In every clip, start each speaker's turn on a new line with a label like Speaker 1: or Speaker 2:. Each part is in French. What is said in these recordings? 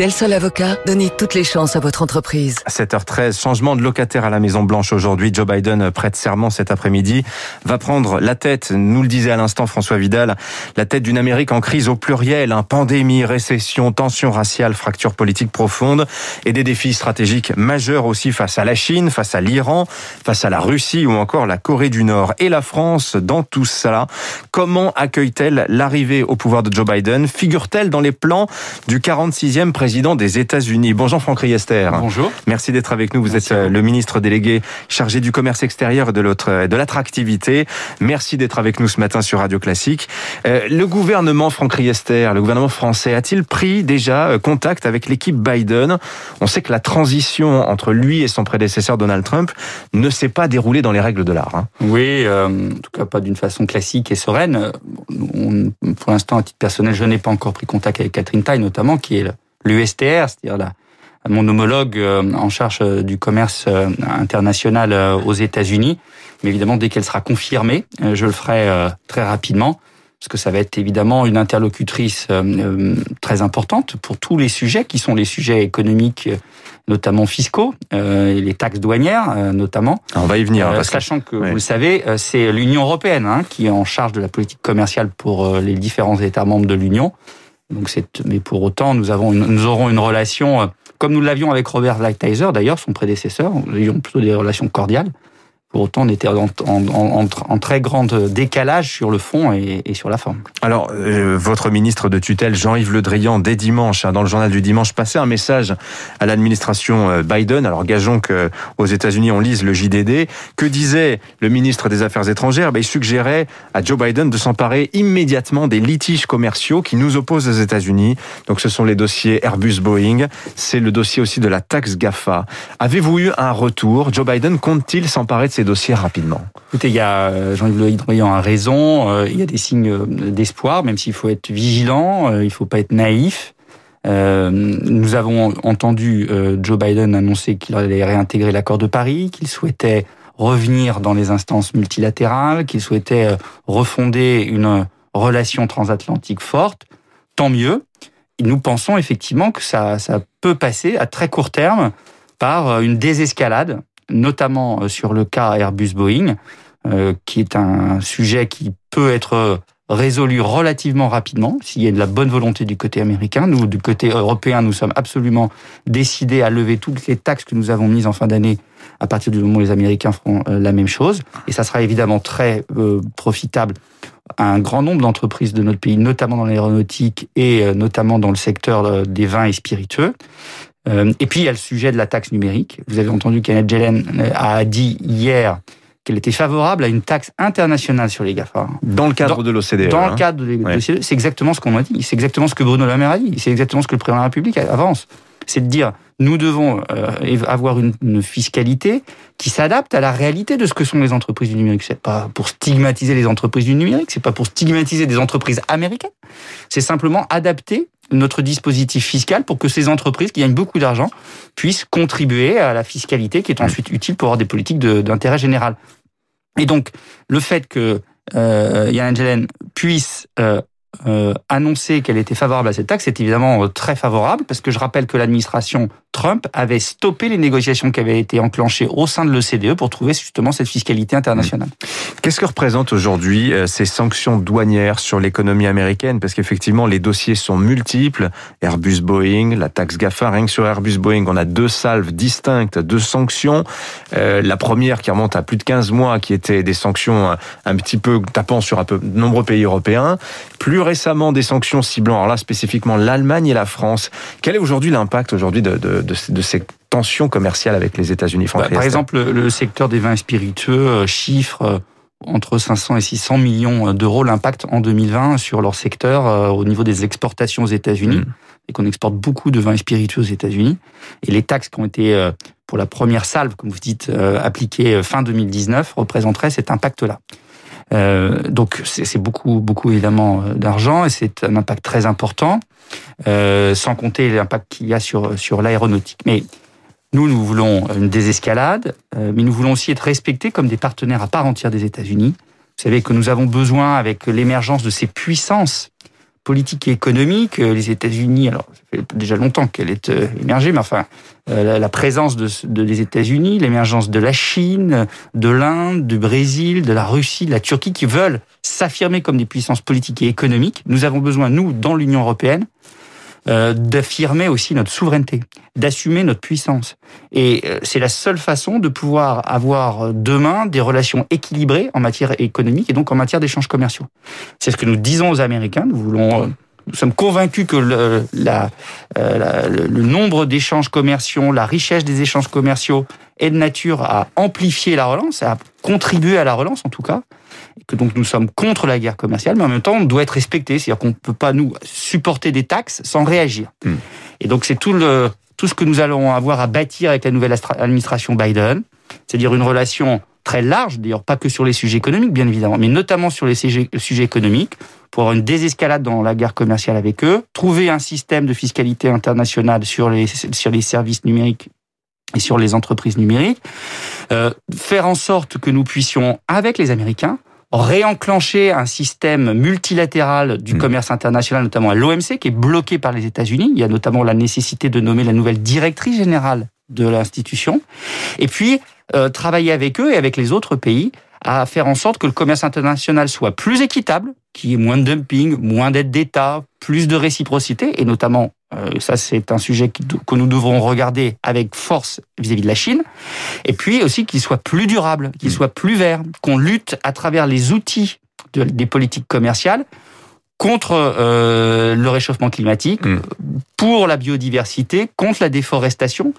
Speaker 1: Del Sol Avocat, donnez toutes les chances à votre entreprise.
Speaker 2: 7h13, changement de locataire à la Maison Blanche aujourd'hui. Joe Biden prête serment cet après-midi, va prendre la tête, nous le disait à l'instant François Vidal, la tête d'une Amérique en crise au pluriel, hein, pandémie, récession, tension raciale, fracture politique profonde et des défis stratégiques majeurs aussi face à la Chine, face à l'Iran, face à la Russie ou encore la Corée du Nord. Et la France, dans tout cela, comment accueille-t-elle l'arrivée au pouvoir de Joe Biden? Figure-t-elle dans les plans du 46e président président des États-Unis. Bonjour Franck Riester.
Speaker 3: Bonjour.
Speaker 2: Merci d'être avec nous. Vous êtes euh, le ministre délégué chargé du commerce extérieur et de l'autre de l'attractivité. Merci d'être avec nous ce matin sur Radio Classique. Euh, le gouvernement Franck Riester, le gouvernement français, a-t-il pris déjà euh, contact avec l'équipe Biden? On sait que la transition entre lui et son prédécesseur Donald Trump ne s'est pas déroulée dans les règles de l'art. Hein.
Speaker 3: Oui, en tout cas pas d'une façon classique et sereine. pour l'instant, à titre personnel, je n'ai pas encore pris contact avec Catherine Tai, notamment, qui est l'USTR, c'est-à-dire mon homologue euh, en charge euh, du commerce euh, international aux États-Unis. Mais évidemment, dès qu'elle sera confirmée, je le ferai très rapidement, parce que ça va être évidemment une interlocutrice très importante pour tous les sujets qui sont les sujets économiques, notamment fiscaux, et les taxes douanières notamment.
Speaker 2: On va y venir.
Speaker 3: parce sachant que, vous le savez, c'est l'Union européenne hein, qui est en charge de la politique commerciale pour les différents États membres de l'Union. Donc mais pour autant, nous avons, nous aurons une relation, euh, comme nous l'avions avec Robert Lighthizer, d'ailleurs, son prédécesseur. Nous avions plutôt des relations cordiales. Pour autant, on était en, très grand décalage sur le fond et, sur la forme.
Speaker 2: Alors, euh, votre ministre de tutelle, Jean-Yves Le Drian, dès dimanche, hein, dans le journal du dimanche, passait un message à l'administration euh, Biden. Alors, gageons qu'aux États-Unis, on lise le JDD. Que disait le ministre des Affaires étrangères? Ben, Il suggérait à Joe Biden de s'emparer immédiatement des litiges commerciaux qui nous opposent aux États-Unis. Donc, ce sont les dossiers Airbus-Boeing. C'est le dossier aussi de la taxe GAFA. Avez-vous eu un retour? Joe Biden compte-t-il s'emparer de ces dossiers rapidement
Speaker 3: Écoutez, il y a euh, Jean-Yves Le Drian a raison. Euh, il y a des signes euh, d'espoir, même s'il faut être vigilant, il ne faut pas être naïf. nous avons entendu Joe Biden annoncer qu'il allait réintégrer l'accord de Paris, qu'il souhaitait revenir dans les instances multilatérales, qu'il souhaitait refonder une relation transatlantique forte. Tant mieux. Nous pensons effectivement que ça, ça peut passer à très court terme par une désescalade notamment euh, sur le cas Airbus-Boeing, euh, qui est un sujet qui peut être résolu relativement rapidement s'il y a de la bonne volonté du côté américain. Nous, du côté européen, nous sommes absolument décidés à lever toutes les taxes que nous avons mises en fin d'année à partir du moment où les Américains feront euh, la même chose. Et ça sera évidemment très profitable à un grand nombre d'entreprises de notre pays, notamment dans l'aéronautique et notamment dans le secteur des vins et spiritueux. Euh, et puis il y a le sujet de la taxe numérique. Vous avez entendu qu'Annette Jelen euh, a dit hier qu'elle était favorable à une taxe internationale sur les GAFA.
Speaker 2: Dans le cadre de l'OCDE.
Speaker 3: Dans le hein. cadre de l'OCDE. C'est exactement ce qu'on a dit. C'est exactement ce que Bruno Le Maire a dit. C'est exactement ce que le président de la République avance. C'est de dire, nous devons euh, avoir une, une fiscalité qui s'adapte à la réalité de ce que sont les entreprises du numérique. C'est pas pour stigmatiser les entreprises du numérique, c'est pas pour stigmatiser des entreprises américaines. C'est simplement adapter notre dispositif fiscal pour que ces entreprises qui gagnent beaucoup d'argent puissent contribuer à la fiscalité qui est ensuite utile pour avoir des politiques d'intérêt général. Et donc, le fait que euh, Yann Angelen puisse euh, euh, annoncer qu'elle était favorable à cette taxe est évidemment euh, très favorable parce que je rappelle que l'administration Trump avait stoppé les négociations qui avaient été enclenchées au sein de l'OCDE pour trouver justement cette fiscalité internationale.
Speaker 2: Qu'est-ce que représentent aujourd'hui euh, ces sanctions douanières sur l'économie américaine? Parce qu'effectivement, les dossiers sont multiples. Airbus, Boeing, la taxe GAFA, rien que sur Airbus, Boeing, on a deux salves distinctes de sanctions. la première qui remonte à plus de 15 mois, qui était des sanctions un petit peu tapant sur un peu de nombreux pays européens. Plus récemment des sanctions ciblant, alors là spécifiquement l'Allemagne et la France. Quel est aujourd'hui l'impact aujourd'hui de, de, de, ces tensions commerciales avec les États-Unis
Speaker 3: bah, Par exemple, le secteur des vins spiritueux euh, chiffre euh, entre 500 et 600 millions d'euros l'impact en 2020 sur leur secteur euh, au niveau des exportations aux États-Unis. Mmh. Et qu'on exporte beaucoup de vins spiritueux aux États-Unis. Et les taxes qui ont été, pour la première salve, comme vous dites, appliquées fin 2019, représenteraient cet impact-là. Euh, donc c'est beaucoup, beaucoup évidemment euh, d'argent et c'est un impact très important, euh, sans compter l'impact qu'il y a sur, sur l'aéronautique. Mais nous, nous voulons une désescalade, euh, mais nous voulons aussi être respectés comme des partenaires à part entière des États-Unis Vous savez que nous avons besoin, avec l'émergence de ces puissances politiques et économiques, euh, les États-Unis, alors ça fait déjà longtemps qu'elle est euh, émergée, mais enfin, euh, la présence de, de des États-Unis, l'émergence de la Chine, de l'Inde, du Brésil, de la Russie, de la Turquie, qui veulent s'affirmer comme des puissances politiques et économiques. Nous avons besoin, nous, dans l'Union européenne, euh, d'affirmer aussi notre souveraineté, d'assumer notre puissance. Et euh, c'est la seule façon de pouvoir avoir euh, demain des relations équilibrées en matière économique et donc en matière d'échanges commerciaux. C'est ce que nous disons aux Américains. Nous voulons nous sommes convaincus que le, nombre d'échanges commerciaux, la richesse des échanges commerciaux est de nature à amplifier la relance, à contribuer à la relance en tout cas, et que donc nous sommes contre la guerre commerciale, mais en même temps on doit être respecté, c'est-à-dire qu'on ne peut pas nous supporter des taxes sans réagir. Mm. Et donc c'est tout le tout ce que nous allons avoir à bâtir avec la nouvelle administration Biden, c'est-à-dire une relation très large, d'ailleurs pas que sur les sujets économiques bien évidemment, mais notamment sur les sujets, sujets économiques, pour avoir une désescalade dans la guerre commerciale avec eux, trouver un système de fiscalité internationale sur les, sur les services numériques et sur les entreprises numériques, euh, faire en sorte que nous puissions, avec les Américains, réenclencher un système multilatéral du mmh. commerce international, notamment à l'OMC, qui est bloqué par les États-Unis. Il y a notamment la nécessité de nommer la nouvelle directrice générale de l'institution. Et puis, euh, travailler avec eux et avec les autres pays à faire en sorte que le commerce international soit plus équitable, qu'il y ait moins de dumping, moins d'aide d'État, plus de réciprocité, et notamment, euh, ça c'est un sujet que nous devrons regarder avec force vis-à-vis de la Chine, et puis aussi qu'il soit plus durable, qu'il mm. soit plus vert, qu'on lutte à travers les outils des politiques commerciales contre euh, le réchauffement climatique, mm. pour la biodiversité, contre la déforestation,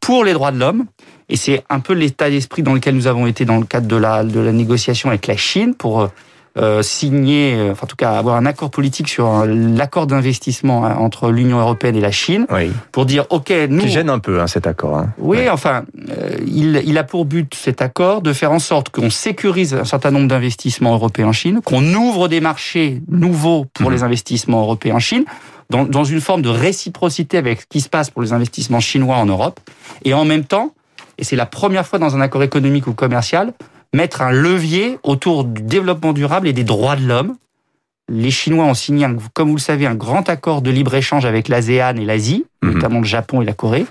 Speaker 3: pour les droits de l'homme. Et c'est un peu l'état d'esprit dans lequel nous avons été dans le cadre de la, de la négociation avec la Chine pour euh, euh, signer, euh, enfin, en tout cas avoir un accord politique sur l'accord d'investissement hein, entre l'Union européenne et la Chine,
Speaker 2: oui.
Speaker 3: pour dire ok, nous.
Speaker 2: Qui gêne un peu hein, cet accord. Hein.
Speaker 3: Oui, ouais. enfin, euh, il, il a pour but cet accord de faire en sorte qu'on sécurise un certain nombre d'investissements européens en Chine, qu'on ouvre des marchés nouveaux pour mmh. les investissements européens en Chine, dans, dans une forme de réciprocité avec ce qui se passe pour les investissements chinois en Europe, et en même temps, et c'est la première fois dans un accord économique ou commercial, mettre un levier autour du développement durable et des droits de l'homme. Les Chinois ont signé, comme vous le savez, un grand accord de libre-échange avec l'ASEAN et l'Asie, mmh. notamment le Japon et la Corée.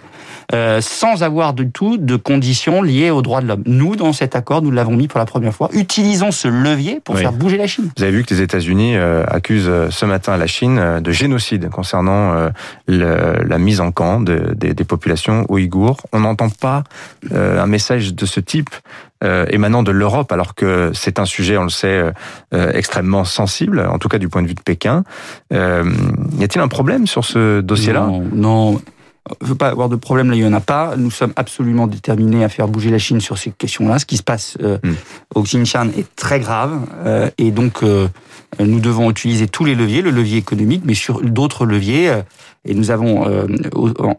Speaker 3: Euh, sans avoir du tout de conditions liées aux droits de l'homme. Nous, dans cet accord, nous l'avons mis pour la première fois. Utilisons ce levier pour oui. faire bouger la Chine.
Speaker 2: Vous avez vu que les États-Unis euh, accusent euh, ce matin la Chine euh, de génocide concernant euh, le, la mise en camp de, de, des populations ouïghours. On n'entend pas euh, un message de ce type émanant de l'Europe, alors que c'est un sujet, on le sait, extrêmement sensible, en tout cas du point de vue de Pékin. y a-t-il un problème sur ce dossier-là?
Speaker 3: Non, non ne veut pas avoir de problème, là il n'y en a pas. Nous sommes absolument déterminés à faire bouger la Chine sur ces questions-là. Ce qui se passe euh, mm. au Xinjiang est très grave euh, et donc euh, nous devons utiliser tous les leviers, le levier économique, mais sur d'autres leviers. Euh, et nous avons euh,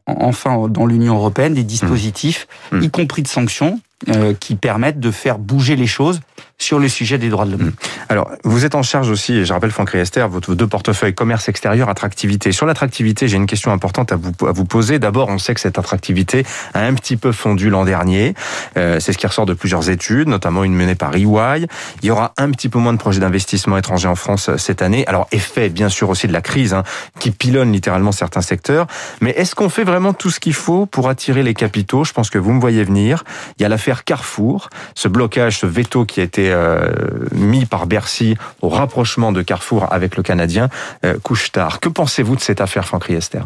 Speaker 3: enfin dans l'Union européenne des dispositifs, mm. y compris de sanctions, euh, qui permettent de faire bouger les choses sur le sujet des droits de l'homme.
Speaker 2: Alors, vous êtes en charge aussi, je rappelle Franck Riester, vos deux portefeuilles, commerce extérieur, attractivité. Sur l'attractivité, j'ai une question importante à vous, à vous poser. D'abord, on sait que cette attractivité a un petit peu fondu l'an dernier. Euh, c'est ce qui ressort de plusieurs études, notamment une menée par EY. Il y aura un petit peu moins de projets d'investissement étrangers en France euh, cette année. Alors, effet, bien sûr, aussi de la crise, hein, qui pilonne littéralement certains secteurs. Mais est-ce qu'on fait vraiment tout ce qu'il faut pour attirer les capitaux? Je pense que vous me voyez venir. Il y a l'affaire Carrefour, ce blocage, ce veto qui a été euh, mis par Bercy au rapprochement de Carrefour avec le Canadien euh, Couche-Tard. Que pensez-vous de cette affaire, Franck Riester?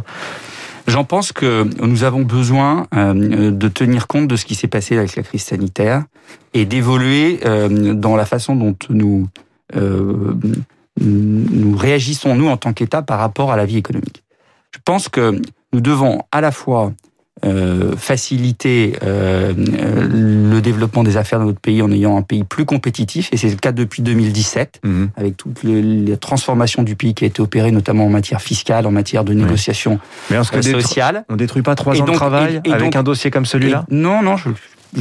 Speaker 3: J'en pense que nous avons besoin euh, de tenir compte de ce qui s'est passé avec la crise sanitaire et d'évoluer euh, dans la façon dont nous, nous réagissons, nous, en tant qu'État, par rapport à la vie économique. Je pense que nous devons à la fois euh, faciliter euh, le développement des affaires dans notre pays en ayant un pays plus compétitif, et c'est le cas depuis 2017, mmh. avec toutes les, les, transformations du pays qui a été opérée, notamment en matière fiscale, en matière de négociation oui.
Speaker 2: Mais euh,
Speaker 3: sociale.
Speaker 2: On détruit pas trois ans donc, de travail et, et avec donc, un dossier comme celui-là?
Speaker 3: Non, non, je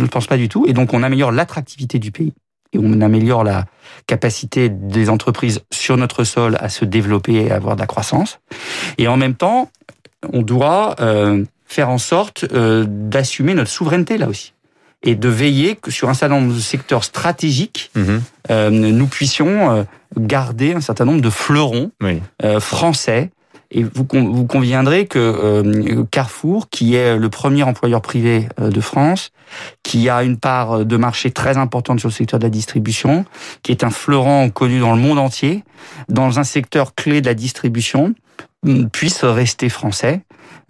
Speaker 3: ne pense pas du tout. Et donc on améliore l'attractivité du pays et on améliore la capacité des entreprises sur notre sol à se développer et à avoir de la croissance. Et en même temps, on doit euh, faire en sorte euh, d'assumer notre souveraineté là aussi. et de veiller que sur un certain nombre de secteurs stratégiques,
Speaker 2: Mhm.
Speaker 3: euh, nous puissions euh, garder un certain nombre de fleurons
Speaker 2: Oui.
Speaker 3: euh, français. Et vous, vous conviendrez que euh, Carrefour, qui est le premier employeur privé euh, de France, qui a une part de marché très importante sur le secteur de la distribution, qui est un fleuron connu dans le monde entier, dans un secteur clé de la distribution, puisse rester français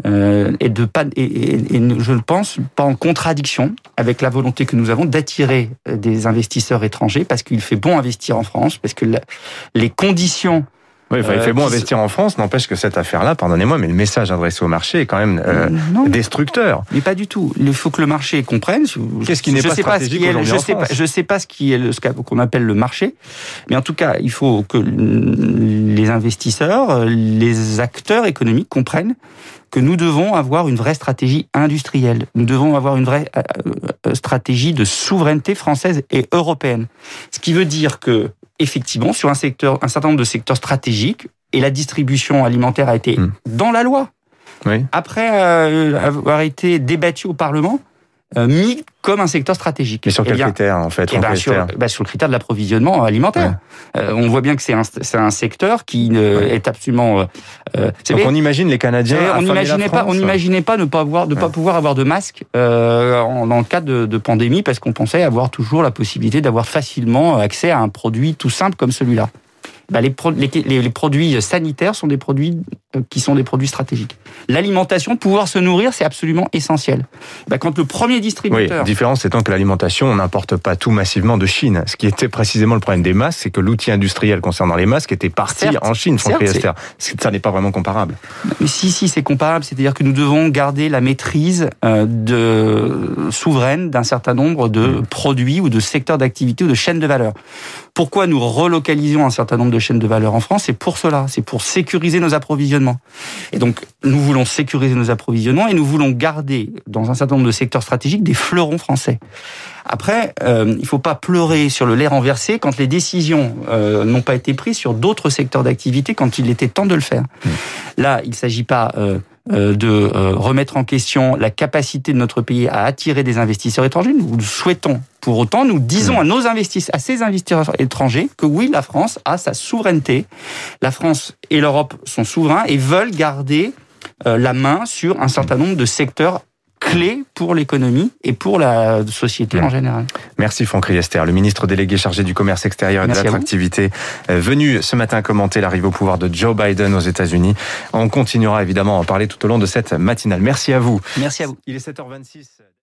Speaker 3: euh, et de pas et, et- et je le pense pas en contradiction avec la volonté que nous avons d'attirer euh, des investisseurs étrangers parce qu'il fait bon investir en France parce que la- les conditions
Speaker 2: Oui, enfin, il
Speaker 3: Euh,
Speaker 2: fait bon
Speaker 3: qui
Speaker 2: investir en France, n'empêche que cette affaire-là, pardonnez-moi, mais le message adressé au marché est quand même euh,
Speaker 3: non
Speaker 2: destructeur.
Speaker 3: Mais pas du tout. Il faut que le marché comprenne.
Speaker 2: Qu'est-ce qui n'est pas
Speaker 3: sais ce
Speaker 2: stratégique
Speaker 3: qui est-
Speaker 2: aujourd'hui
Speaker 3: je
Speaker 2: en
Speaker 3: sais pas, je sais pas ce qui est le- ce qu'on appelle le marché, mais en tout cas, il faut que les investisseurs, les acteurs économiques comprennent que nous devons avoir une vraie stratégie industrielle. Nous devons avoir une vraie euh, euh, stratégie de souveraineté française et européenne. Ce qui veut dire que effectivement, sur un secteur, un certain nombre de secteurs stratégiques, et la distribution alimentaire a été
Speaker 2: Hmm.
Speaker 3: dans la loi
Speaker 2: Oui.
Speaker 3: après euh, avoir été débattu au Parlement, mis comme un secteur stratégique.
Speaker 2: Mais sur
Speaker 3: Eh
Speaker 2: quels
Speaker 3: bien,
Speaker 2: critères, en fait,
Speaker 3: eh ben, sur, bah, sur le critère de l'approvisionnement alimentaire. Euh, on voit bien que c'est un, c'est un secteur qui euh,
Speaker 2: Ouais.
Speaker 3: est absolument. euh, euh,
Speaker 2: Donc on imagine les Canadiens.
Speaker 3: on n'imaginait pas, on n'imaginait pas ne pas avoir, de pas pouvoir avoir de masque euh, en- dans le cadre de, de pandémie parce qu'on pensait avoir toujours la possibilité d'avoir facilement accès à un produit tout simple comme celui-là. Bah, les, pro- les, les- les produits sanitaires sont des produits euh, qui sont des produits stratégiques. L'alimentation, pouvoir se nourrir, c'est absolument essentiel. Bah, quand le premier
Speaker 2: Oui,
Speaker 3: distributeur
Speaker 2: différence étant que l'alimentation, on n'importe pas tout massivement de Chine. Ce qui était précisément le problème des masques, c'est que l'outil industriel concernant les masques était parti
Speaker 3: Certes,
Speaker 2: en Chine, Riester. Ça n'est pas vraiment comparable.
Speaker 3: Mais si, si, c'est comparable. C'est-à-dire que nous devons garder la maîtrise euh, de, souveraine d'un certain nombre de
Speaker 2: Mmh.
Speaker 3: produits ou de secteurs d'activité ou de chaînes de valeur. Pourquoi nous relocalisons un certain nombre de chaînes de valeur en France C'est pour cela. C'est pour sécuriser nos approvisionnements. Et donc, nous voulons sécuriser nos approvisionnements et nous voulons garder, dans un certain nombre de secteurs stratégiques, des fleurons français. Après, euh, il faut pas pleurer sur le lait renversé quand les décisions euh, n'ont pas été prises sur d'autres secteurs d'activité quand il était temps de le faire. Là, il ne s'agit pas euh, euh, de euh, remettre en question la capacité de notre pays à attirer des investisseurs étrangers. Nous le souhaitons. Pour autant, nous disons à nos investisseurs, à ces investisseurs étrangers, que oui, la France a sa souveraineté. La France et l'Europe sont souverains et veulent garder la main sur un certain nombre de secteurs clés pour l'économie et pour la société en général.
Speaker 2: Merci Franck Riester, le ministre délégué chargé du commerce extérieur et
Speaker 3: Merci
Speaker 2: de l'attractivité, euh, venu ce matin commenter l'arrivée au pouvoir de Joe Biden aux États-Unis. On continuera évidemment à en parler tout au long de cette matinale. Merci à vous.
Speaker 3: Merci à vous.
Speaker 2: Il est 7h26.